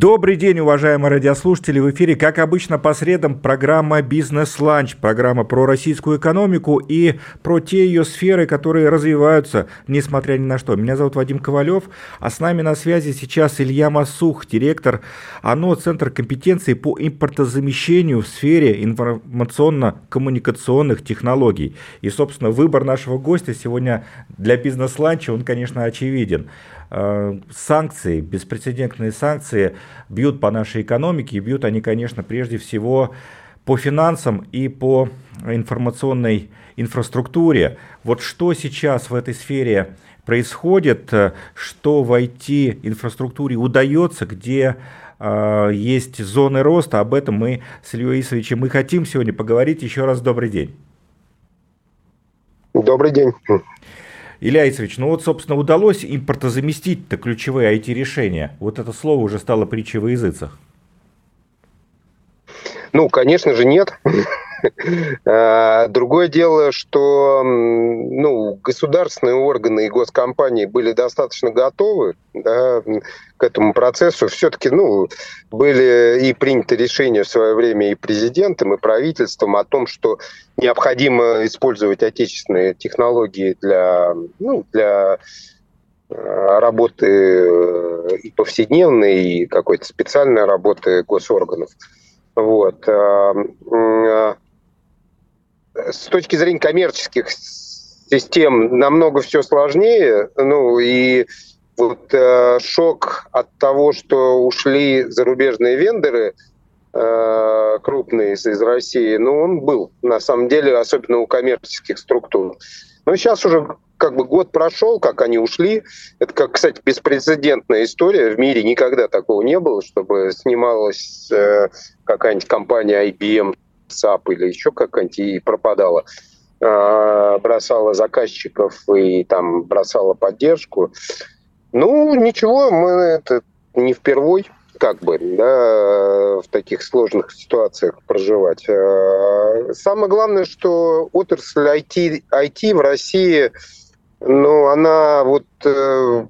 Добрый день, уважаемые радиослушатели. В эфире, как обычно, по средам программа «Бизнес-ланч», программа про российскую экономику и про те ее сферы, которые развиваются, несмотря ни на что. Меня зовут Вадим Ковалев, а с нами на связи сейчас Илья Массух, директор АНО Центр компетенции по импортозамещению в сфере информационно-коммуникационных технологий. И, собственно, выбор нашего гостя сегодня для «Бизнес-ланча», он, конечно, очевиден. Э, санкции, беспрецедентные санкции бьют по нашей экономике, и бьют они, конечно, прежде всего по финансам и по информационной инфраструктуре. Вот что сейчас в этой сфере происходит, что в IT-инфраструктуре удается, где э, есть зоны роста, об этом мы с Ильей Исовичем мы хотим сегодня поговорить. Еще раз добрый день. Добрый день. Илья Исович, ну вот, собственно, удалось импортозаместить-то ключевые IT-решения? Вот это слово уже стало притчей во языцах. Ну, конечно же, нет. А, другое дело, что ну, государственные органы и госкомпании были достаточно готовы да, к этому процессу. Все-таки ну, были и приняты решения в свое время и президентом, и правительством о том, что необходимо использовать отечественные технологии для, ну, для э, работы э, и повседневной, и какой-то специальной работы госорганов. Вот. С точки зрения коммерческих систем намного все сложнее. Ну и вот э, шок от того, что ушли зарубежные вендоры э, крупные из России, ну он был на самом деле, особенно у коммерческих структур. Но сейчас уже как бы год прошел, как они ушли. Это, как, кстати, беспрецедентная история. В мире никогда такого не было, чтобы снималась э, какая-нибудь компания IBM, SAP или еще какая-нибудь и пропадала. Э, бросала заказчиков и там бросала поддержку. Ну, ничего, мы это не впервой как бы, да, в таких сложных ситуациях проживать. Э, самое главное, что отрасль IT, IT в России ну, она вот, э,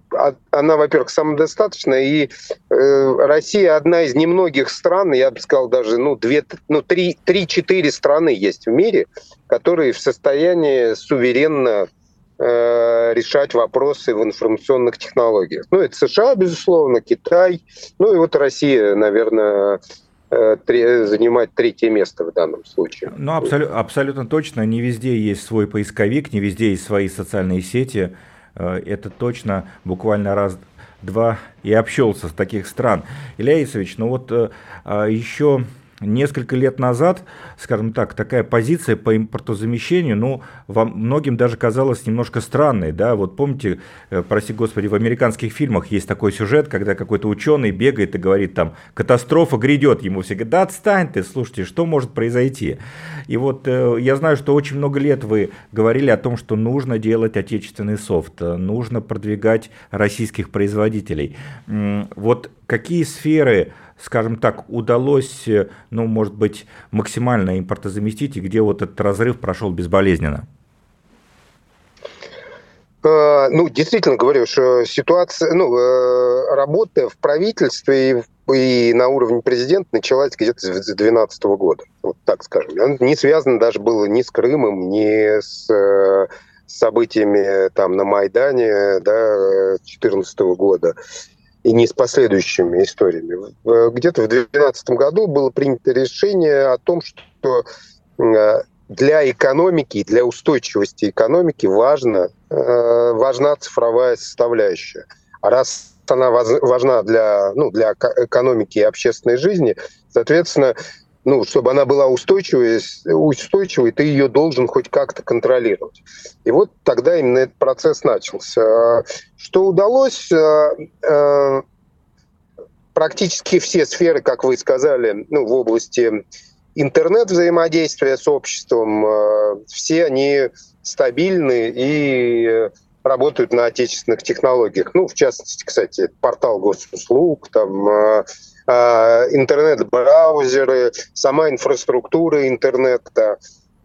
она, во-первых, самодостаточная, и э, Россия одна из немногих стран, я бы сказал, даже, ну, две, ну, три, три-четыре страны есть в мире, которые в состоянии суверенно э, решать вопросы в информационных технологиях. Ну, это США, безусловно, Китай, ну, и вот Россия, наверное, занимать третье место в данном случае. Ну, абсолю- абсолютно точно. Не везде есть свой поисковик, не везде есть свои социальные сети. Э, это точно буквально раз два и общался с таких стран. Илья Исович, ну вот э, а еще несколько лет назад, скажем так, такая позиция по импортозамещению, ну, вам многим даже казалось немножко странной, да, вот помните, э, прости господи, в американских фильмах есть такой сюжет, когда какой-то ученый бегает и говорит там, катастрофа грядет, ему все говорят, да отстань ты, слушайте, что может произойти? И вот э, я знаю, что очень много лет вы говорили о том, что нужно делать отечественный софт, э, нужно продвигать российских производителей. Вот какие сферы скажем так, удалось, э, ну, может быть, максимально импортозаместить, и где вот этот разрыв прошел безболезненно? Э, ну, действительно говорю, что ситуация, ну, э, работа в правительстве и, и на уровне президента началась где-то с 2012 года, вот так скажем. Она не связана даже было ни с Крымом, ни с событиями там на Майдане да, 2014 года и не с последующими историями. Где-то в 2012 году было принято решение о том, что э, для экономики, для устойчивости экономики важно, э, важна цифровая составляющая. А раз она важна для, ну, для экономики и общественной жизни, соответственно, ну, чтобы она была устойчивой, устойчивой, ты ее должен хоть как-то контролировать. И вот тогда именно этот процесс начался. Что удалось? Э, э, практически все сферы, как вы сказали, ну, в области интернет-взаимодействия с обществом, э, все они стабильны и работают на отечественных технологиях. Ну, в частности, кстати, портал госуслуг, там интернет-браузеры, сама инфраструктура интернета,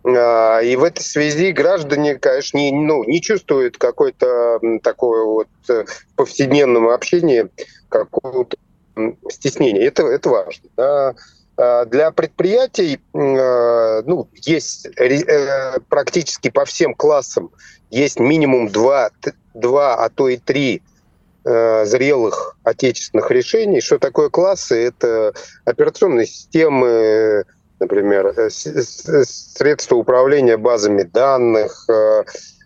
А, и в этой связи граждане, конечно, не, ну, не чувствуют какой-то такой вот э, в повседневном общении какого-то стеснения. Это, это важно. Да. А, для предприятий а, ну, есть э, практически по всем классам есть минимум два, два а то и три э, зрелых отечественных решений. Что такое классы? Это операционные системы, например, э, средства управления базами данных,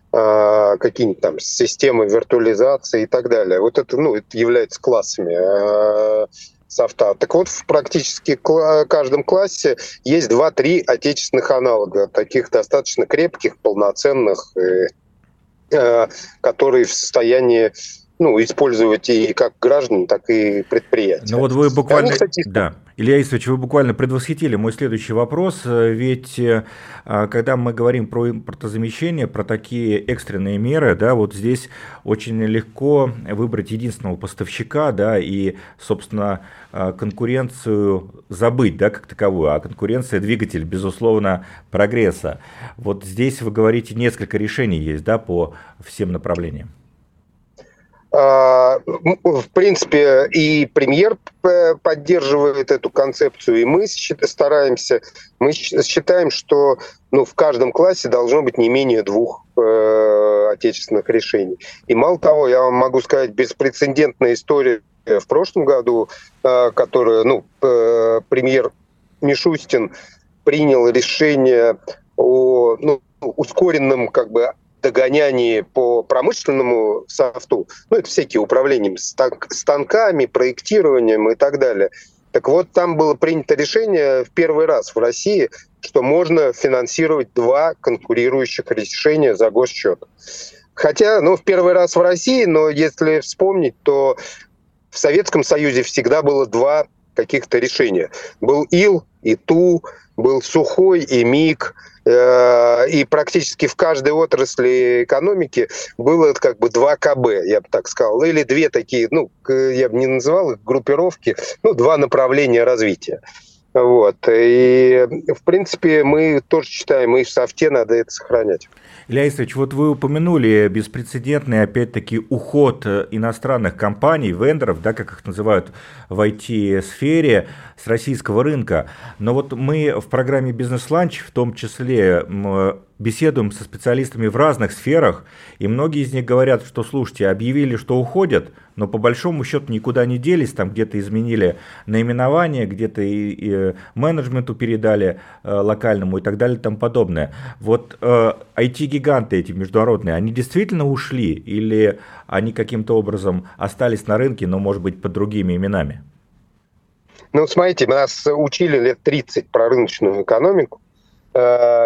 какие-нибудь там системы виртуализации и так далее. Вот это, ну, это является классами софта. Так вот, в практически каждом классе есть 2-3 отечественных аналога, таких достаточно крепких, полноценных, э, э, которые в состоянии ну, использовать и как граждан, так и предприятия. Ну вот вы буквально... Они, кстати, да. Илья Исович, вы буквально предвосхитили мой следующий вопрос, ведь э, когда мы говорим про импортозамещение, про такие экстренные меры, да, вот здесь очень легко выбрать единственного поставщика, да, и, собственно, э, конкуренцию забыть, да, как таковую, а конкуренция – двигатель, безусловно, прогресса. Вот здесь вы говорите, несколько решений есть, да, по всем направлениям. А, в принципе, и премьер поддерживает эту концепцию, и мы стараемся, мы считаем, что ну, в каждом классе должно быть не менее двух э, отечественных решений. И мало того, я вам могу сказать, беспрецедентная история в прошлом году, э, которую ну, э, премьер Мишустин принял решение о ну, ускоренном как бы догонянии по промышленному софту, ну, это всякие управления станками, проектированием и так далее. Так вот, там было принято решение в первый раз в России, что можно финансировать два конкурирующих решения за госсчет. Хотя, ну, в первый раз в России, но если вспомнить, то в Советском Союзе всегда было два каких-то решения. Был ИЛ и ТУ, был Сухой и МИГ, э, и практически в каждой отрасли экономики было как бы два КБ, я бы так сказал, или две такие, ну, я бы не называл их группировки, ну, два направления развития. Вот. И, в принципе, мы тоже считаем, и в софте надо это сохранять. Илья Исович, вот вы упомянули беспрецедентный, опять-таки, уход э, иностранных компаний, вендоров, да, как их называют в IT-сфере, с российского рынка. Но вот мы в программе «Бизнес-ланч» в том числе беседуем со специалистами в разных сферах, и многие из них говорят, что, слушайте, объявили, что уходят, но по большому счету никуда не делись, там где-то изменили наименование, где-то и, и менеджменту передали э, локальному и так далее и тому подобное. Вот э, IT-гиганты эти международные, они действительно ушли или они каким-то образом остались на рынке, но, может быть, под другими именами? Ну, смотрите, нас учили лет 30 про рыночную экономику, Э,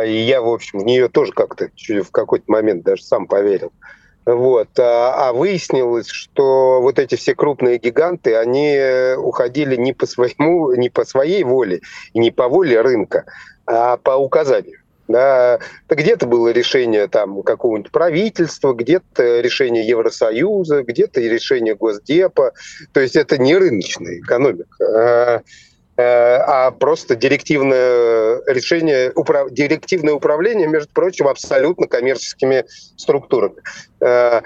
и я, в общем, в нее тоже как-то в какой-то момент даже сам поверил. Вот. А, а выяснилось, что вот эти все крупные гиганты, они уходили не по своему, не по своей воле не по воле рынка, а по указанию. Да, где-то было решение там какого-нибудь правительства, где-то решение Евросоюза, где-то решение Госдепа. То есть это не рыночная экономика. А Э, а просто директивное решение, управ, директивное управление, между прочим, абсолютно коммерческими структурами. Э,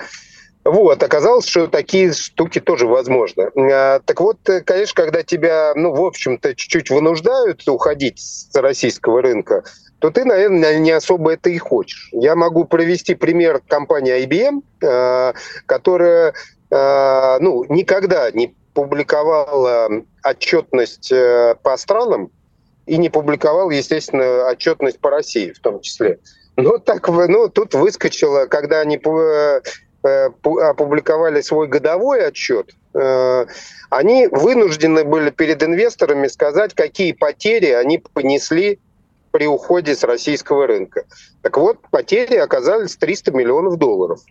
вот, оказалось, что такие штуки тоже возможны. Э, так вот, конечно, когда тебя, ну, в общем-то, чуть-чуть вынуждают уходить с российского рынка, то ты, наверное, не особо это и хочешь. Я могу привести пример компании IBM, которая ну, никогда не публиковала отчетность э, по странам и не публиковал, естественно, отчетность по России в том числе. Ну, так, ну, тут выскочило, когда они э, э, опубликовали свой годовой отчет, они вынуждены были перед инвесторами сказать, какие потери они понесли при уходе с российского рынка. Так вот, потери оказались 300 миллионов долларов.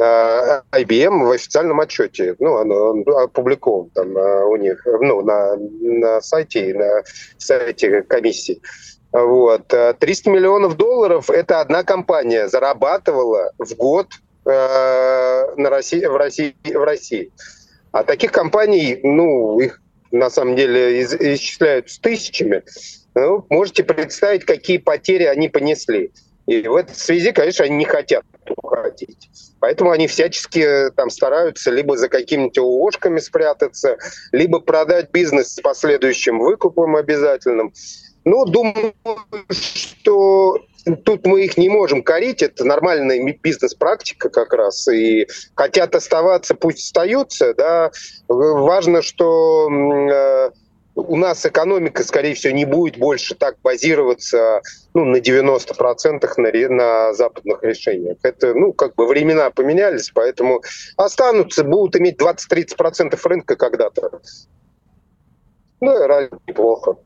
Э, IBM в официальном отчете, ну, оно опубликовано там э, у них, ну, на, на сайте, на сайте комиссии. Вот. 300 миллионов долларов это одна компания зарабатывала в год э, на России, в, России, в России. А таких компаний, ну, их на самом деле исчисляют с тысячами, ну, можете представить, какие потери они понесли. И в этой связи, конечно, они не хотят уходить. Поэтому они всячески там стараются либо за какими-нибудь ложками спрятаться, либо продать бизнес с последующим выкупом обязательным. Ну, думаю, что тут мы их не можем корить, это нормальная бизнес-практика как раз, и хотят оставаться, пусть остаются, да. Важно, что э, у нас экономика, скорее всего, не будет больше так базироваться ну, на 90% на, на западных решениях. Это, ну, как бы времена поменялись, поэтому останутся, будут иметь 20-30% рынка когда-то. Ну, реально неплохо.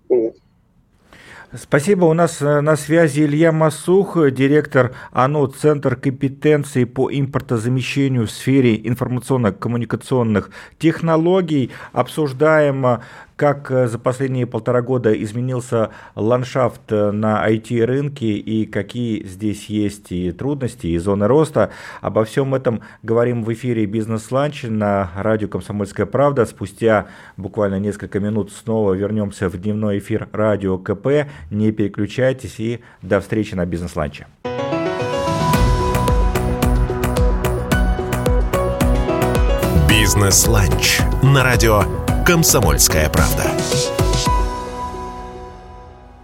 Спасибо. У нас э, на связи Илья Масух, директор АНО Центр компетенции по импортозамещению в сфере информационно-коммуникационных технологий. Обсуждаем э, как э, за последние полтора года изменился ландшафт э, на IT-рынке и какие здесь есть и трудности, и зоны роста. Обо всем этом говорим в эфире «Бизнес-ланч» на радио «Комсомольская правда». Спустя буквально несколько минут снова вернемся в дневной эфир радио КП. Не переключайтесь и до встречи на «Бизнес-ланче». «Бизнес-ланч» на радио «Комсомольская правда».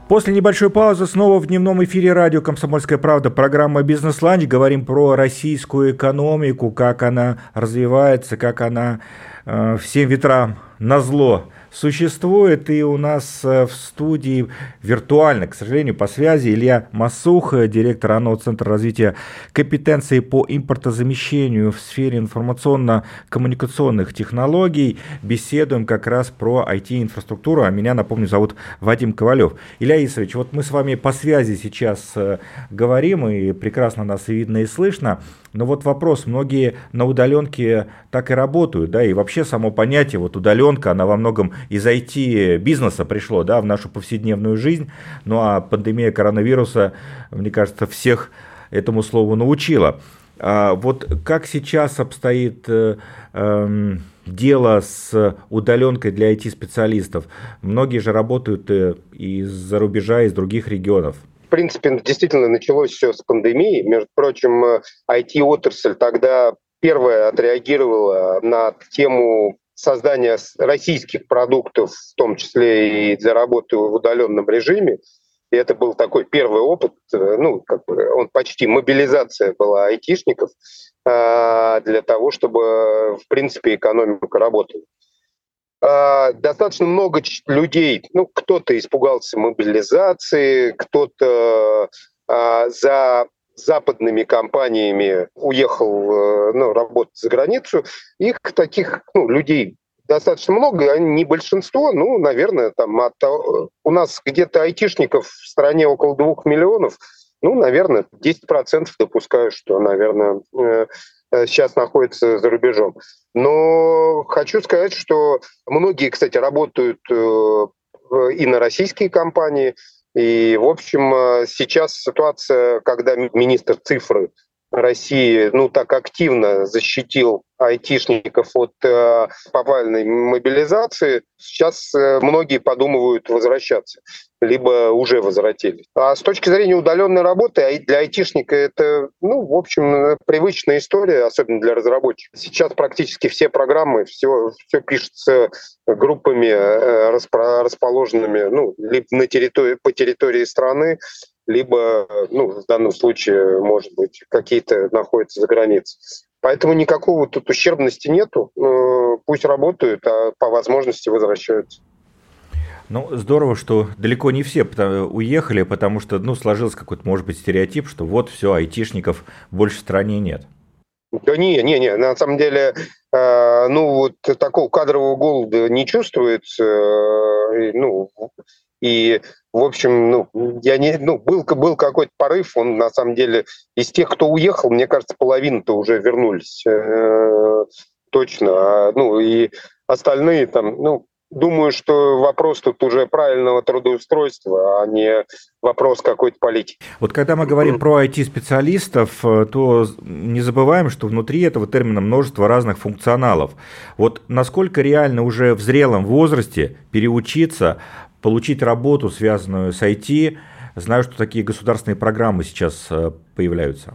После небольшой паузы снова в дневном эфире радио «Комсомольская правда» программа «Бизнес-ланч». Говорим про российскую экономику, как она развивается, как она э, всем ветрам на зло существует. И у нас э, в студии виртуально, к сожалению, по связи Илья Масух, директор АНО Центра развития компетенции по импортозамещению в сфере информационно-коммуникационных технологий. Беседуем как раз про IT-инфраструктуру. А меня, напомню, зовут Вадим Ковалев. Илья Исович, вот мы с вами по связи сейчас э, говорим, и прекрасно нас и видно, и слышно. Но вот вопрос, многие на удаленке так и работают, да, и вообще само понятие вот удаленка, она во многом из IT-бизнеса пришло, да, в нашу повседневную жизнь, ну а пандемия коронавируса, мне кажется, всех этому слову научила. А вот как сейчас обстоит э, э, дело с удаленкой для IT-специалистов? Многие же работают э, из-за рубежа, из других регионов принципе, действительно началось все с пандемии. Между прочим, IT-отрасль э, тогда первая отреагировала на тему создания российских продуктов, в том числе и для работы в удаленном режиме. И это был такой первый опыт, э, ну, как бы он почти мобилизация была айтишников э, для того, чтобы, в принципе, экономика работала. А, достаточно много людей, ну, кто-то испугался мобилизации, кто-то а, за западными компаниями уехал э, ну, работать за границу. Их таких ну, людей достаточно много, они не большинство, ну, наверное, там от, у нас где-то айтишников в стране около двух миллионов, ну, наверное, 10% допускаю, что, наверное, э, Э, сейчас находится за рубежом. Но хочу сказать, что многие, кстати, работают э, и на российские компании. И, в общем, э, сейчас ситуация, когда министр цифры России ну, так активно защитил айтишников от э, повальной мобилизации, сейчас э, многие подумывают возвращаться, либо уже возвратились. А с точки зрения удаленной работы, для айтишника это, ну, в общем, привычная история, особенно для разработчиков. Сейчас практически все программы, все, все пишется группами, э, расположенными ну, либо на территории, по территории страны, либо, ну, в данном случае, может быть, какие-то находятся за границей. Поэтому никакого тут ущербности нету. Пусть работают, а по возможности возвращаются. Ну, здорово, что далеко не все уехали, потому что, ну, сложился какой-то, может быть, стереотип, что вот все, айтишников больше в стране нет. Да не, не, не, на самом деле, э, ну, вот такого кадрового голода не чувствуется. Э, ну, и, в общем, ну, я не, ну, был, был какой-то порыв, он на самом деле из тех, кто уехал, мне кажется, половина-то уже вернулись э, точно. А, ну, и остальные там, ну, думаю, что вопрос тут уже правильного трудоустройства, а не вопрос какой-то политики. Вот когда мы говорим про IT-специалистов, э, то не забываем, что внутри этого термина множество разных функционалов. Вот насколько реально уже в зрелом возрасте переучиться, получить работу, связанную с IT, знаю, что такие государственные программы сейчас э, появляются.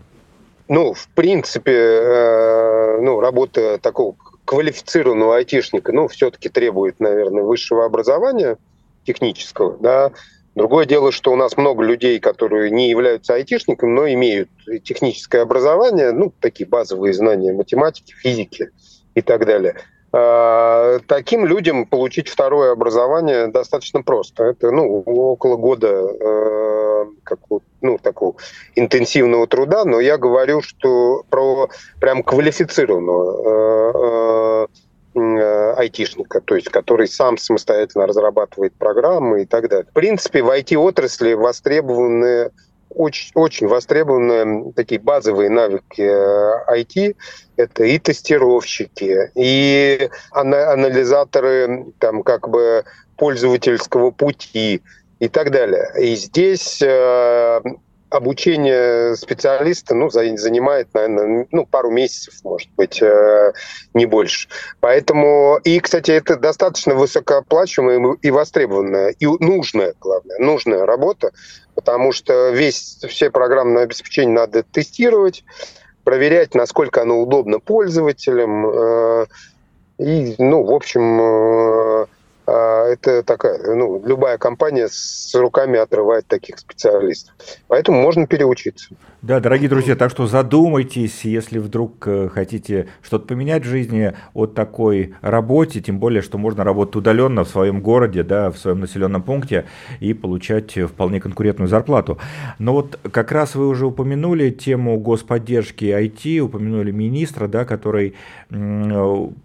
Ну, в принципе, э, ну, работа такого квалифицированного айтишника, ну, все-таки требует, наверное, высшего образования технического, да. Другое дело, что у нас много людей, которые не являются айтишниками, но имеют техническое образование, ну, такие базовые знания математики, физики и так далее. А, таким людям получить второе образование достаточно просто. Это ну, около года э, как, ну, такого интенсивного труда, но я говорю, что про прям квалифицированного э, э, айтишника, то есть который сам самостоятельно разрабатывает программы и так далее. В принципе, в IT-отрасли востребованы очень, очень востребованы такие базовые навыки IT. Э, Это и тестировщики, и анализаторы там, как бы пользовательского пути и так далее. И здесь э, обучение специалиста ну, занимает, наверное, ну, пару месяцев, может быть, э, не больше. Поэтому, и, кстати, это достаточно высокооплачиваемая и востребованная, и нужная, главное, нужная работа, потому что весь, все программное обеспечение надо тестировать, проверять, насколько оно удобно пользователям. Э, и, ну, в общем, а, это такая, ну, любая компания с руками отрывает таких специалистов. Поэтому можно переучиться. Да, дорогие друзья, так что задумайтесь, если вдруг э, хотите что-то поменять в жизни от такой работе, тем более, что можно работать удаленно в своем городе, да, в своем населенном пункте и получать вполне конкурентную зарплату. Но вот как раз вы уже упомянули тему господдержки IT, упомянули министра, да, который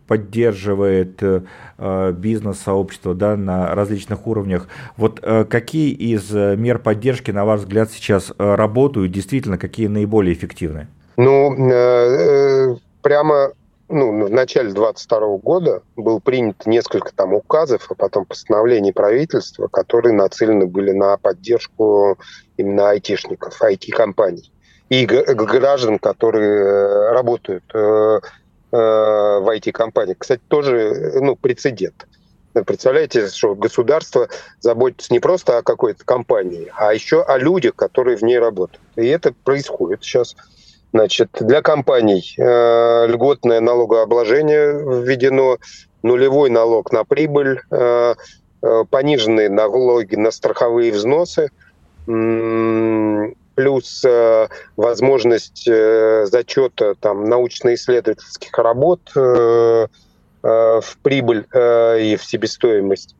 поддерживает э, бизнес-сообщество да, на различных уровнях. Вот э, какие из мер поддержки, на ваш взгляд, сейчас работают действительно, какие наиболее эффективны? Ну, э, э, прямо ну, в начале 22 года был принято несколько там указов, а потом постановлений правительства, которые нацелены были на поддержку именно айтишников, IT-компаний и граждан, которые э, работают в IT-компаниях. Кстати, тоже ну, прецедент. Представляете, что государство заботится не просто о какой-то компании, а еще о людях, которые в ней работают. И это происходит сейчас. Значит, для компаний э, льготное налогообложение введено, нулевой налог на прибыль, э, э, пониженные налоги на страховые взносы, плюс э, возможность э, зачета там, научно-исследовательских работ. Э, в прибыль э, и в себестоимость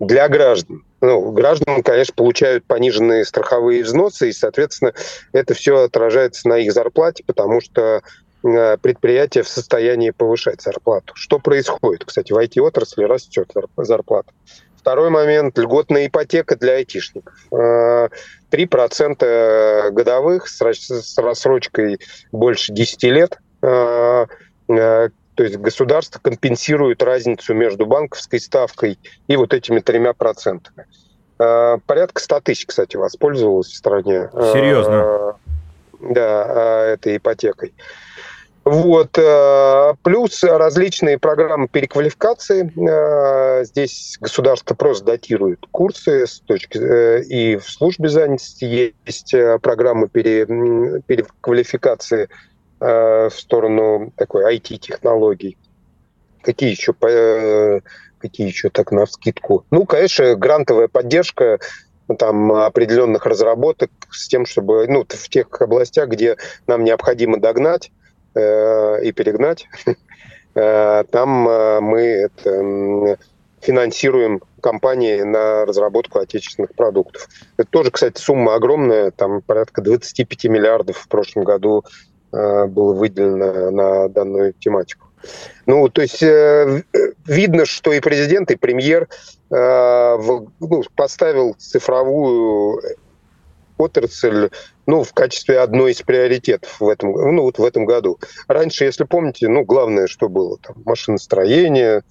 для граждан. Ну, граждан, конечно, получают пониженные страховые взносы, и, соответственно, это все отражается на их зарплате, потому что э, предприятие в состоянии повышать зарплату. Что происходит? Кстати, в IT-отрасли растет зарплата. Второй момент – льготная ипотека для айтишников. 3% годовых с рассрочкой больше 10 лет то есть государство компенсирует разницу между банковской ставкой и вот этими тремя процентами. А, порядка 100 тысяч, кстати, воспользовалось в стране. Серьезно? А, да, а, этой ипотекой. Вот. Плюс различные программы переквалификации. Здесь государство просто датирует курсы с точки э, и в службе занятости есть программы пере, переквалификации Э, в сторону такой IT-технологий. Какие еще, э, какие еще так на скидку? Ну, конечно, грантовая поддержка там определенных разработок с тем, чтобы ну, в тех областях, где нам необходимо догнать э, и перегнать, э, там э, мы это, финансируем компании на разработку отечественных продуктов. Это тоже, кстати, сумма огромная, там порядка 25 миллиардов в прошлом году Э, было выделено на данную тематику. Ну, то есть э, видно, что и президент, и премьер э, ну, поставил цифровую отрасль ну, в качестве одной из приоритетов в этом, ну, вот в этом году. Раньше, если помните, ну, главное, что было, там, машиностроение,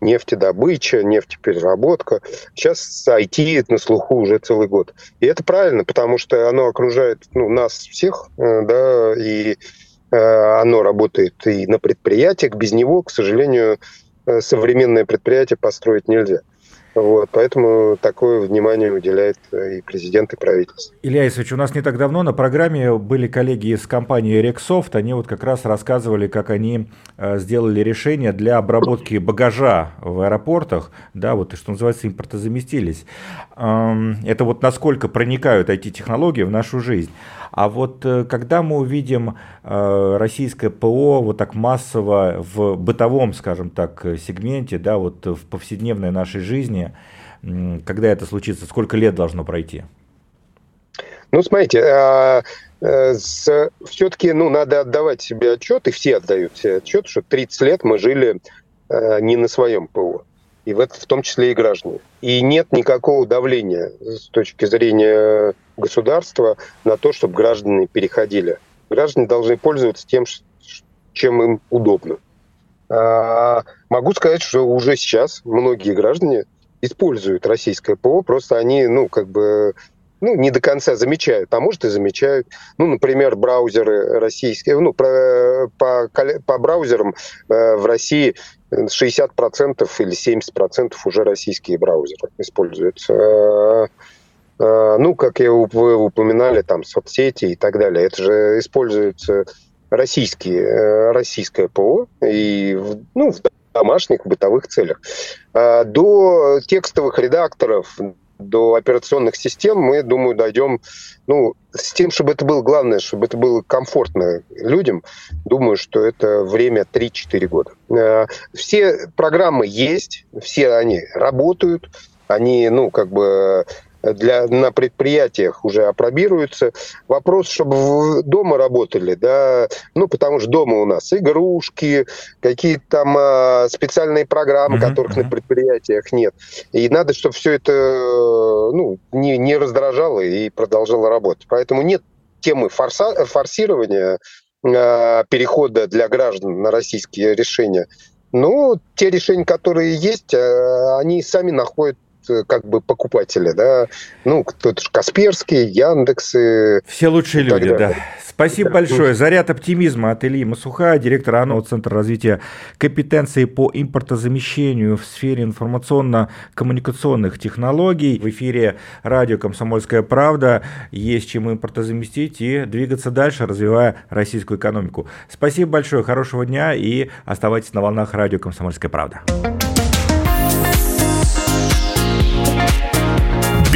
нефтедобыча, нефтепереработка. Сейчас IT на слуху уже целый год. И это правильно, потому что оно окружает ну, нас всех, э, да, и э, оно работает и на предприятиях. Без него, к сожалению, э, современное предприятие построить нельзя. Вот, поэтому такое внимание уделяет э, и президент, и правительство. Илья Исович, у нас не так давно на программе были коллеги из компании Рексофт. Они вот как раз рассказывали, как они э, сделали решение для обработки багажа в аэропортах, да, вот что называется, импортозаместились. Это вот насколько проникают IT-технологии в нашу жизнь. А вот э, когда мы увидим российское ПО вот так массово в бытовом, скажем так, сегменте, да, вот в повседневной нашей жизни, когда это случится, сколько лет должно пройти? Ну, смотрите, а, э, все-таки ну, надо отдавать себе отчет, и все отдают себе отчет, что 30 лет мы жили э, не на своем ПО. И в, это, в том числе и граждане. И нет никакого давления с точки зрения государства на то, чтобы граждане переходили. Граждане должны пользоваться тем, чем им удобно. А, могу сказать, что уже сейчас многие граждане используют российское ПО, просто они, ну, как бы, ну, не до конца замечают, а может и замечают. Ну, например, браузеры российские, ну, про, по, по браузерам э, в России 60% или 70% уже российские браузеры используются. Э, ну, как я, вы упоминали, там, соцсети и так далее. Это же используется российские, э, российское ПО и, ну, в домашних, бытовых целях. А, до текстовых редакторов, до операционных систем мы, думаю, дойдем ну, с тем, чтобы это было главное, чтобы это было комфортно людям, думаю, что это время 3-4 года. А, все программы есть, все они работают, они, ну, как бы для, на предприятиях уже опробируются. Вопрос, чтобы дома работали, да, ну, потому что дома у нас игрушки, какие-то там а, специальные программы, mm-hmm. которых mm-hmm. на предприятиях нет. И надо, чтобы все это, ну, не, не раздражало и продолжало работать. Поэтому нет темы форса, форсирования а, перехода для граждан на российские решения. Ну, те решения, которые есть, а, они сами находят Э, как бы покупатели, да, ну, кто-то Касперский, Яндексы. Все лучшие люди, далее. да. Спасибо да. большое. Заряд оптимизма от Ильи Масуха, директора АНО Центра развития компетенции по импортозамещению в сфере информационно-коммуникационных технологий. В эфире радио «Комсомольская правда». Есть чем импортозаместить и двигаться дальше, развивая российскую экономику. Спасибо большое, хорошего дня и оставайтесь на волнах радио «Комсомольская правда».